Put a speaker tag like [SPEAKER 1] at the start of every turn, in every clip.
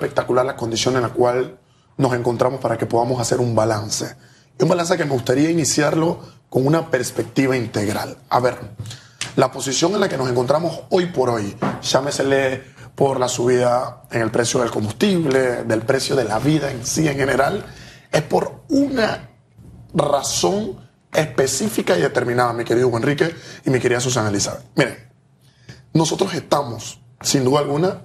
[SPEAKER 1] espectacular la condición en la cual nos encontramos para que podamos hacer un balance. Un balance que me gustaría iniciarlo con una perspectiva integral. A ver, la posición en la que nos encontramos hoy por hoy, llámesele por la subida en el precio del combustible, del precio de la vida en sí en general, es por una razón específica y determinada, mi querido Enrique y mi querida Susana Elizabeth. Miren, nosotros estamos, sin duda alguna,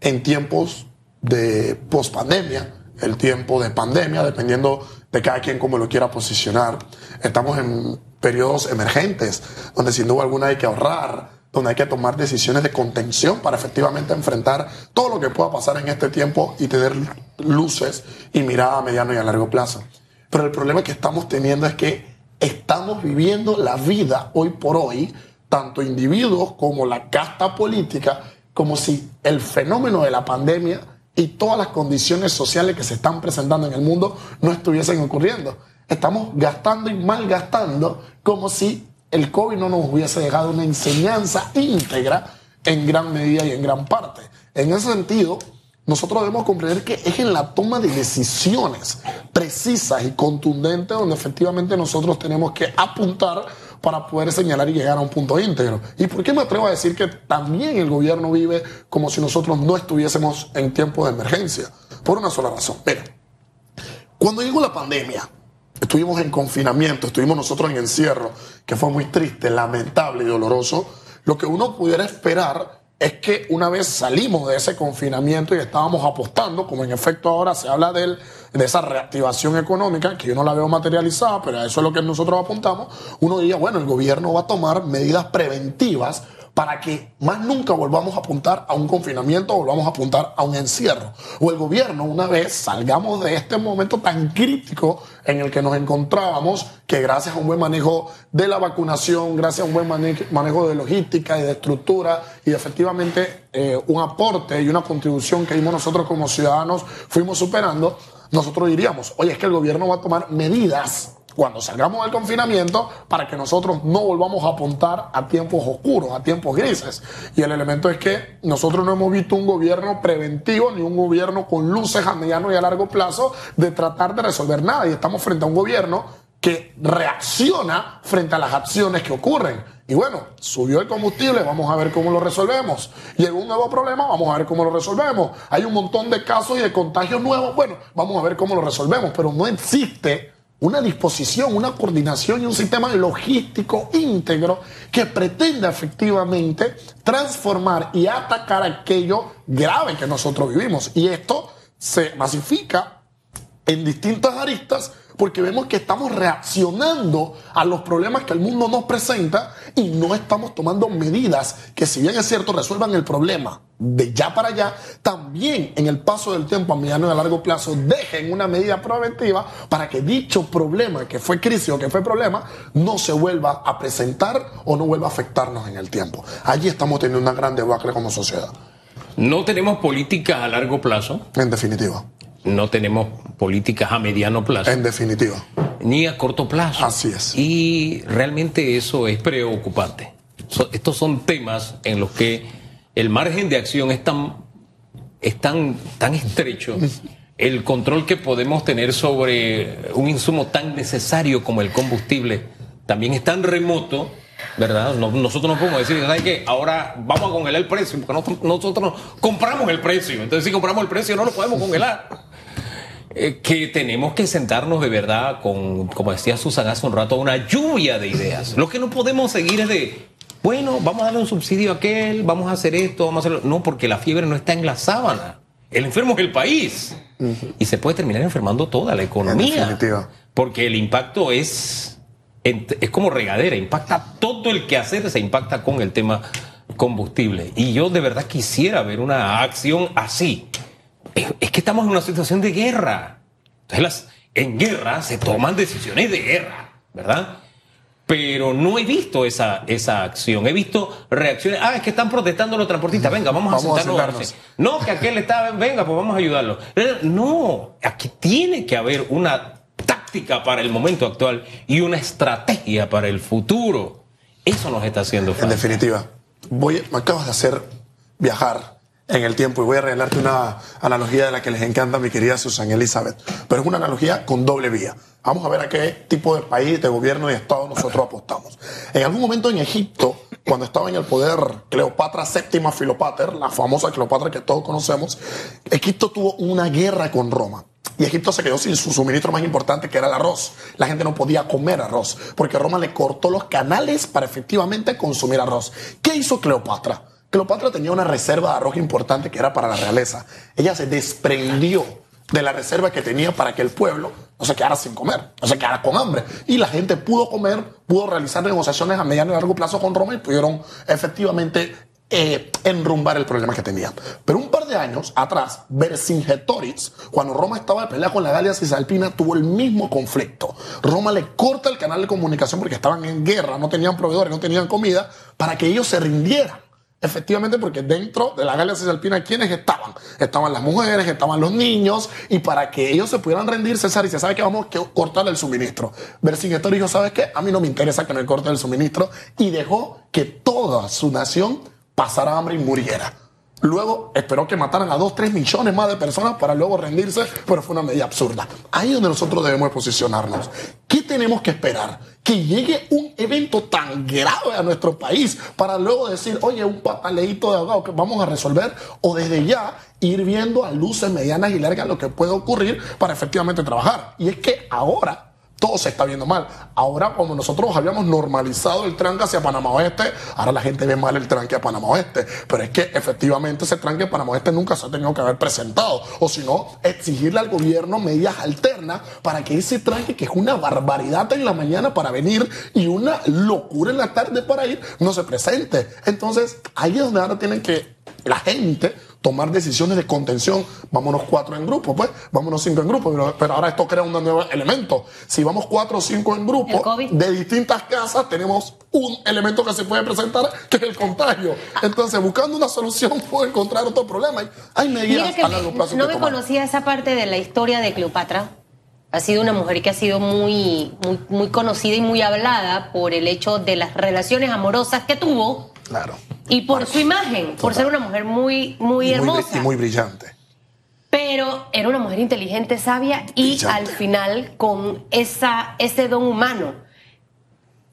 [SPEAKER 1] en tiempos de pospandemia, el tiempo de pandemia, dependiendo de cada quien cómo lo quiera posicionar. Estamos en periodos emergentes, donde sin duda alguna hay que ahorrar, donde hay que tomar decisiones de contención para efectivamente enfrentar todo lo que pueda pasar en este tiempo y tener luces y mirada a mediano y a largo plazo. Pero el problema que estamos teniendo es que estamos viviendo la vida hoy por hoy, tanto individuos como la casta política, como si el fenómeno de la pandemia y todas las condiciones sociales que se están presentando en el mundo no estuviesen ocurriendo. Estamos gastando y malgastando como si el COVID no nos hubiese dejado una enseñanza íntegra en gran medida y en gran parte. En ese sentido, nosotros debemos comprender que es en la toma de decisiones precisas y contundentes donde efectivamente nosotros tenemos que apuntar para poder señalar y llegar a un punto íntegro. ¿Y por qué me atrevo a decir que también el gobierno vive como si nosotros no estuviésemos en tiempo de emergencia? Por una sola razón. Mira, cuando llegó la pandemia, estuvimos en confinamiento, estuvimos nosotros en encierro, que fue muy triste, lamentable y doloroso, lo que uno pudiera esperar es que una vez salimos de ese confinamiento y estábamos apostando, como en efecto ahora se habla de, de esa reactivación económica, que yo no la veo materializada, pero a eso es lo que nosotros apuntamos, uno diría, bueno, el gobierno va a tomar medidas preventivas para que más nunca volvamos a apuntar a un confinamiento volvamos a apuntar a un encierro. O el gobierno, una vez salgamos de este momento tan crítico en el que nos encontrábamos, que gracias a un buen manejo de la vacunación, gracias a un buen manejo de logística y de estructura y efectivamente eh, un aporte y una contribución que dimos nosotros como ciudadanos fuimos superando, nosotros diríamos, oye, es que el gobierno va a tomar medidas cuando salgamos del confinamiento para que nosotros no volvamos a apuntar a tiempos oscuros, a tiempos grises. Y el elemento es que nosotros no hemos visto un gobierno preventivo ni un gobierno con luces a mediano y a largo plazo de tratar de resolver nada. Y estamos frente a un gobierno que reacciona frente a las acciones que ocurren. Y bueno, subió el combustible, vamos a ver cómo lo resolvemos. Llegó un nuevo problema, vamos a ver cómo lo resolvemos. Hay un montón de casos y de contagios nuevos, bueno, vamos a ver cómo lo resolvemos. Pero no existe una disposición, una coordinación y un sistema logístico íntegro que pretenda efectivamente transformar y atacar aquello grave que nosotros vivimos. Y esto se masifica en distintas aristas porque vemos que estamos reaccionando a los problemas que el mundo nos presenta y no estamos tomando medidas que si bien es cierto resuelvan el problema de ya para allá, también en el paso del tiempo a mediano y a largo plazo dejen una medida preventiva para que dicho problema que fue crisis o que fue problema no se vuelva a presentar o no vuelva a afectarnos en el tiempo. Allí estamos teniendo una gran debacle como sociedad.
[SPEAKER 2] No tenemos políticas a largo plazo.
[SPEAKER 1] En definitiva
[SPEAKER 2] no tenemos políticas a mediano plazo.
[SPEAKER 1] En definitiva.
[SPEAKER 2] Ni a corto plazo.
[SPEAKER 1] Así es.
[SPEAKER 2] Y realmente eso es preocupante. estos son temas en los que el margen de acción es tan, es tan, tan estrecho. El control que podemos tener sobre un insumo tan necesario como el combustible también es tan remoto ¿verdad? nosotros no podemos decir, ¿sabes qué? Ahora vamos a congelar el precio, porque nosotros, nosotros compramos el precio. Entonces, si compramos el precio, no lo podemos congelar. Eh, que tenemos que sentarnos de verdad con, como decía Susana hace un rato, una lluvia de ideas. Lo que no podemos seguir es de, bueno, vamos a darle un subsidio a aquel, vamos a hacer esto, vamos a hacerlo. No, porque la fiebre no está en la sábana. El enfermo es el país. Y se puede terminar enfermando toda la economía. Porque el impacto es, es como regadera, impacta todo el que hacer, se impacta con el tema combustible. Y yo de verdad quisiera ver una acción así es, que estamos en una situación de guerra. Entonces, en guerra se toman decisiones de guerra, ¿verdad? Pero no he visto esa, esa acción. He visto reacciones. Ah, es que están protestando los transportistas. Venga, vamos, a sentarnos. no, que aquel está. Venga, pues vamos a ayudarlo. No, aquí tiene que haber una táctica para el momento actual y una estrategia para el futuro. Eso nos está haciendo
[SPEAKER 1] falta. En definitiva, voy, me acabas de hacer viajar en el tiempo. Y voy a regalarte una analogía de la que les encanta mi querida Susan Elizabeth. Pero es una analogía con doble vía. Vamos a ver a qué tipo de país, de gobierno y Estado nosotros apostamos. En algún momento en Egipto, cuando estaba en el poder Cleopatra VII Filopater, la famosa Cleopatra que todos conocemos, Egipto tuvo una guerra con Roma. Y Egipto se quedó sin su suministro más importante, que era el arroz. La gente no podía comer arroz, porque Roma le cortó los canales para efectivamente consumir arroz. ¿Qué hizo Cleopatra? Cleopatra tenía una reserva de arroz importante que era para la realeza. Ella se desprendió de la reserva que tenía para que el pueblo no se quedara sin comer, no se quedara con hambre. Y la gente pudo comer, pudo realizar negociaciones a mediano y largo plazo con Roma y pudieron efectivamente eh, enrumbar el problema que tenían. Pero un par de años atrás, Vercingetorix, cuando Roma estaba de pelea con la Galia Cisalpina, tuvo el mismo conflicto. Roma le corta el canal de comunicación porque estaban en guerra, no tenían proveedores, no tenían comida, para que ellos se rindieran. Efectivamente, porque dentro de la Galia Cisalpina, ¿quiénes estaban? Estaban las mujeres, estaban los niños, y para que ellos se pudieran rendir, César dice, ¿sabe que vamos a cortar el suministro? Vercingetorix dijo, ¿sabes qué? A mí no me interesa que me corten el suministro, y dejó que toda su nación pasara hambre y muriera. Luego esperó que mataran a 2, 3 millones más de personas para luego rendirse, pero fue una medida absurda. Ahí es donde nosotros debemos posicionarnos. ¿Qué tenemos que esperar? Que llegue un evento tan grave a nuestro país para luego decir, oye, un pataleito de ahogado que vamos a resolver, o desde ya ir viendo a luces medianas y largas lo que puede ocurrir para efectivamente trabajar. Y es que ahora todo se está viendo mal. Ahora, como nosotros habíamos normalizado el tranque hacia Panamá Oeste, ahora la gente ve mal el tranque a Panamá Oeste. Pero es que efectivamente ese tranque a Panamá Oeste nunca se ha tenido que haber presentado. O si no, exigirle al gobierno medidas alternas para que ese tranque, que es una barbaridad en la mañana para venir y una locura en la tarde para ir, no se presente. Entonces, ahí es donde ahora tienen que la gente tomar decisiones de contención. Vámonos cuatro en grupo, pues, vámonos cinco en grupo. Pero, ahora esto crea un nuevo elemento. Si vamos cuatro o cinco en grupo, de distintas casas, tenemos un elemento que se puede presentar, que es el contagio. Entonces, buscando una solución, puedo encontrar otro problema. Hay medidas a largo plazo.
[SPEAKER 3] No me conocía esa parte de la historia de Cleopatra. Ha sido una mujer que ha sido muy, muy, muy conocida y muy hablada por el hecho de las relaciones amorosas que tuvo.
[SPEAKER 1] Claro
[SPEAKER 3] y por su imagen, por ser una mujer muy, muy hermosa.
[SPEAKER 1] y muy brillante.
[SPEAKER 3] Pero era una mujer inteligente, sabia y al final con esa, ese don humano.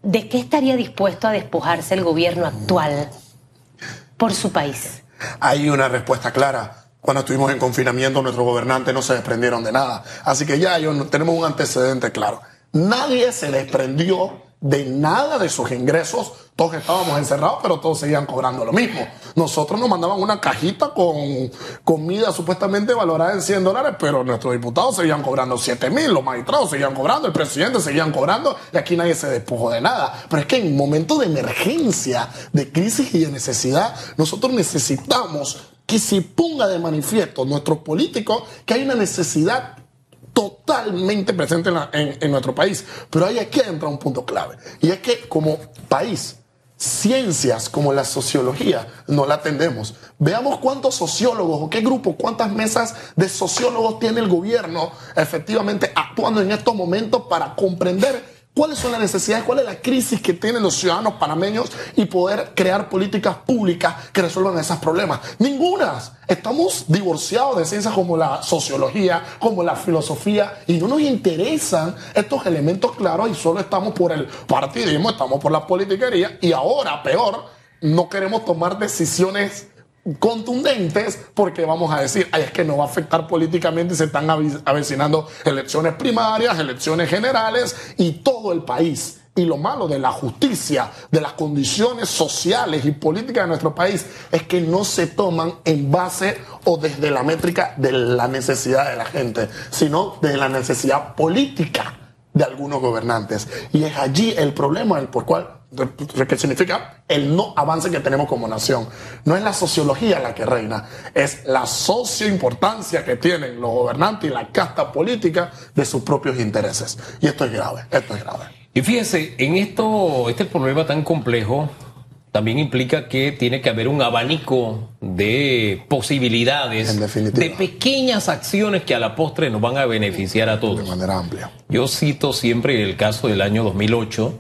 [SPEAKER 3] ¿De qué estaría dispuesto a despojarse el gobierno actual por su país?
[SPEAKER 1] Hay una respuesta clara. Cuando estuvimos en confinamiento, nuestros gobernantes no se desprendieron de nada. Así que ya tenemos un antecedente claro. Nadie se desprendió de nada de sus ingresos. Todos estábamos encerrados, pero todos seguían cobrando lo mismo. Nosotros nos mandaban una cajita con comida supuestamente valorada en 100 dólares, pero nuestros diputados seguían cobrando 7 mil, los magistrados seguían cobrando, el presidente seguían cobrando y aquí nadie se despojó de nada. Pero es que en momentos de emergencia, de crisis y de necesidad, nosotros necesitamos que se ponga de manifiesto nuestros políticos que hay una necesidad totalmente presente en, nuestro país. Pero ahí aquí entra un punto clave. Y es que como país, ciencias como la sociología no la atendemos. Veamos cuántos sociólogos o qué grupo, cuántas mesas de sociólogos tiene el gobierno efectivamente actuando en estos momentos para comprender cuáles son las necesidades, cuál es la crisis que tienen los ciudadanos panameños y poder crear políticas públicas que resuelvan esos problemas. Ningunas. Estamos divorciados de ciencias como la sociología, como la filosofía, y no nos interesan estos elementos claros y solo estamos por el partidismo, estamos por la politiquería y ahora, peor, no queremos tomar decisiones contundentes porque vamos a decir, Ay, es que no va a afectar políticamente, se están avecinando elecciones primarias, elecciones generales y todo el país. Y lo malo de la justicia, de las condiciones sociales y políticas de nuestro país, es que no se toman en base o desde la métrica de la necesidad de la gente, sino desde la necesidad política de algunos gobernantes. Y es allí el problema por cual que significa el no avance que tenemos como nación. No es la sociología la que reina, es la socioimportancia que tienen los gobernantes y la casta política de sus propios intereses. Y esto es grave, esto es grave.
[SPEAKER 2] Y fíjense, en esto, este problema tan complejo también implica que tiene que haber un abanico de posibilidades, de pequeñas acciones que a la postre nos van a beneficiar a todos.
[SPEAKER 1] De manera amplia.
[SPEAKER 2] Yo cito siempre el caso del año 2008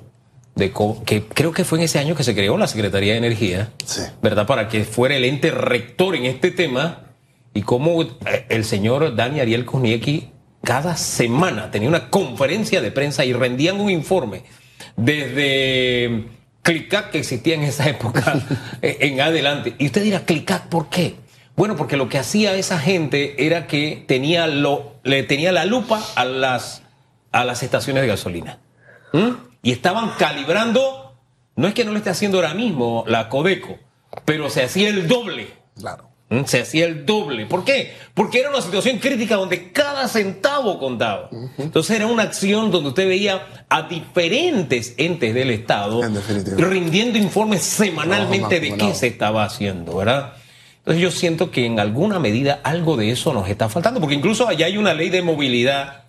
[SPEAKER 2] de que creo que fue en ese año que se creó la Secretaría de Energía, ¿verdad? Para que fuera el ente rector en este tema y cómo eh, el señor Dani Ariel Koniecki cada semana tenía una conferencia de prensa y rendían un informe desde Clicac que existía en esa época en adelante. Y usted dirá, Clicac, ¿por qué? Bueno, porque lo que hacía esa gente era que tenía lo, le tenía la lupa a las, a las estaciones de gasolina. ¿Mm? Y estaban calibrando, no es que no lo esté haciendo ahora mismo la Codeco, pero se hacía el doble.
[SPEAKER 1] Claro.
[SPEAKER 2] ¿Mm? Se hacía el doble. ¿Por qué? Porque era una situación crítica donde cada centavo contaba. Entonces era una acción donde usted veía a diferentes entes del Estado rindiendo informes semanalmente de qué se estaba haciendo, ¿verdad? Entonces yo siento que en alguna medida algo de eso nos está faltando, porque incluso allá hay una ley de movilidad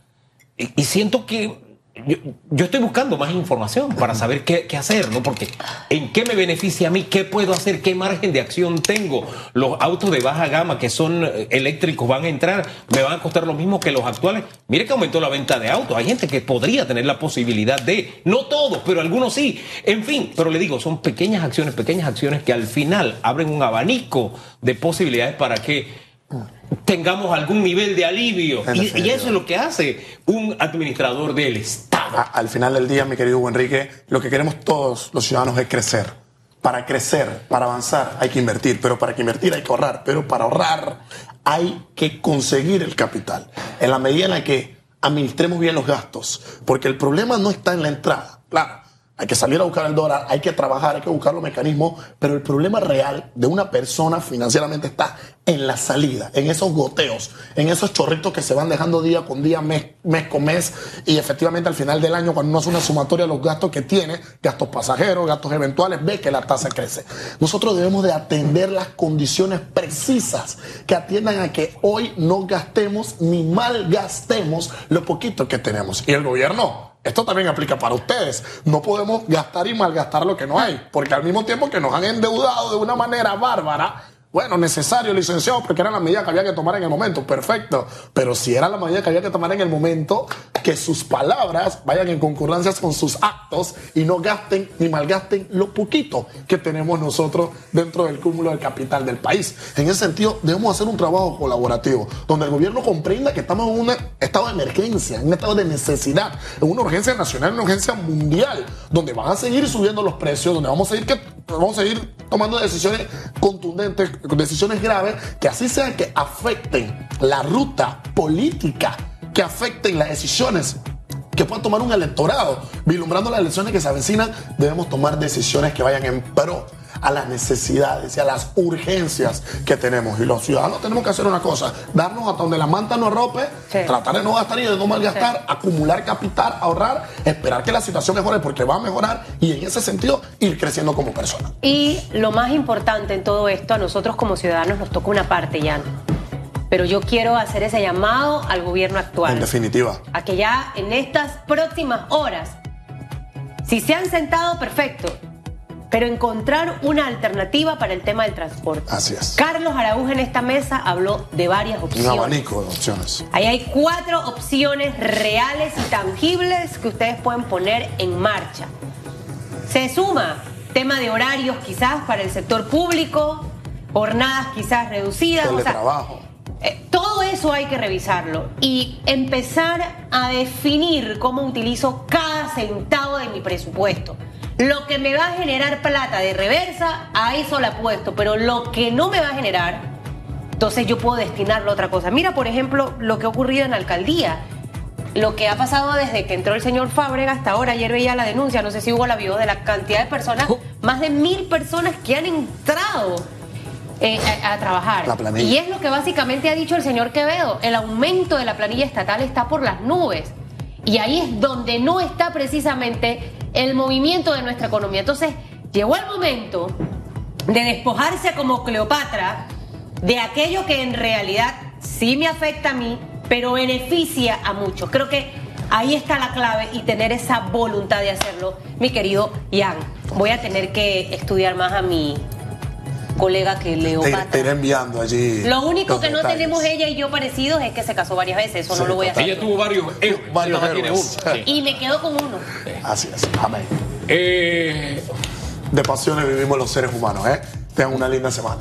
[SPEAKER 2] y siento que yo, estoy buscando más información para saber qué, hacer, ¿no? Porque en qué me beneficia a mí, qué puedo hacer, qué margen de acción tengo. Los autos de baja gama que son eh, eléctricos van a entrar, me van a costar lo mismo que los actuales. Mire que aumentó la venta de autos. Hay gente que podría tener la posibilidad de, no todos, pero algunos sí. En fin, pero le digo, son pequeñas acciones, pequeñas acciones que al final abren un abanico de posibilidades para que tengamos algún nivel de alivio. Y, eso es lo que hace un administrador del Estado.
[SPEAKER 1] al final del día, mi querido Enrique, lo que queremos todos los ciudadanos es crecer. Para crecer, para avanzar, hay que invertir, pero para que invertir hay que ahorrar, pero para ahorrar hay que conseguir el capital. En la medida en la que administremos bien los gastos, porque el problema no está en la entrada. Claro, hay que salir a buscar el dólar, hay que trabajar, hay que buscar los mecanismos, pero el problema real de una persona financieramente está en la salida, en esos goteos, en esos chorritos que se van dejando día con día, mes, con mes, y efectivamente al final del año, cuando uno hace una sumatoria de los gastos que tiene, gastos pasajeros, gastos eventuales, ve que la tasa crece. Nosotros debemos de atender las condiciones precisas que atiendan a que hoy no gastemos ni malgastemos lo poquito que tenemos. Y el gobierno esto también aplica para ustedes. No podemos gastar y malgastar lo que no hay, porque al mismo tiempo que nos han endeudado de una manera bárbara, bueno, necesario, licenciado, porque era la medida que había que tomar en el momento, perfecto. Pero si era la medida que había que tomar en el momento, que sus palabras vayan en concurrencia con sus actos y no gasten ni malgasten lo poquito que tenemos nosotros dentro del cúmulo del capital del país. En ese sentido, debemos hacer un trabajo colaborativo, donde el gobierno comprenda que estamos en un estado de emergencia, en un estado de necesidad, en una urgencia nacional, en una urgencia mundial, donde van a seguir subiendo los precios, donde vamos a seguir, que, vamos a seguir tomando decisiones contundentes decisiones graves que así sea que afecten la ruta política, que afecten las decisiones que pueda tomar un electorado. Vislumbrando las elecciones que se avecinan, debemos tomar decisiones que vayan en pro a las necesidades y a las urgencias que tenemos. Y los ciudadanos tenemos que hacer una cosa, darnos hasta donde la manta nos rope, tratar de no gastar y de no malgastar, acumular capital, ahorrar, esperar que la situación mejore porque va a mejorar y en ese sentido ir creciendo como persona.
[SPEAKER 3] Y lo más importante en todo esto, a nosotros como ciudadanos nos toca una parte, ya. Pero yo quiero hacer ese llamado al gobierno actual.
[SPEAKER 1] En definitiva.
[SPEAKER 3] A que ya en estas próximas horas, si se han sentado, perfecto pero encontrar una alternativa para el tema del transporte.
[SPEAKER 1] Así es.
[SPEAKER 3] Carlos Araújo en esta mesa habló de varias opciones.
[SPEAKER 1] Un abanico de opciones.
[SPEAKER 3] Ahí hay cuatro opciones reales y tangibles que ustedes pueden poner en marcha. Se suma tema de horarios quizás para el sector público, jornadas quizás reducidas.
[SPEAKER 1] Teletrabajo.
[SPEAKER 3] Eh, todo eso hay que revisarlo y empezar a definir cómo utilizo cada centavo de mi presupuesto. Lo que me va a generar plata de reversa, a eso la apuesto, pero lo que no me va a generar, entonces yo puedo destinarlo a otra cosa. Mira, por ejemplo, lo que ha ocurrido en la alcaldía. Lo que ha pasado desde que entró el señor Fábrega hasta ahora, ayer veía la denuncia, no sé si hubo la vio de la cantidad de personas, oh. más de mil personas que han entrado eh, a, trabajar. Y es lo que básicamente ha dicho el señor Quevedo, el aumento de la planilla estatal está por las nubes. Y ahí es donde no está precisamente el movimiento de nuestra economía. Entonces, llegó el momento de despojarse como Cleopatra de aquello que en realidad sí me afecta a mí, pero beneficia a muchos. Creo que ahí está la clave y tener esa voluntad de hacerlo, mi querido Ian. Voy a tener que estudiar más a mi colega que Leopatra.
[SPEAKER 1] Te, iré enviando allí.
[SPEAKER 3] Lo único que no tenemos ella y yo parecidos es que se casó varias veces. Eso no lo voy a hacer.
[SPEAKER 2] Ella tuvo varios,
[SPEAKER 1] varios
[SPEAKER 2] tiene uno.
[SPEAKER 3] Y me quedo con uno.
[SPEAKER 1] Así es. Amén.
[SPEAKER 2] Eh,
[SPEAKER 1] De pasiones vivimos los seres humanos, ¿eh? Tengan una linda semana.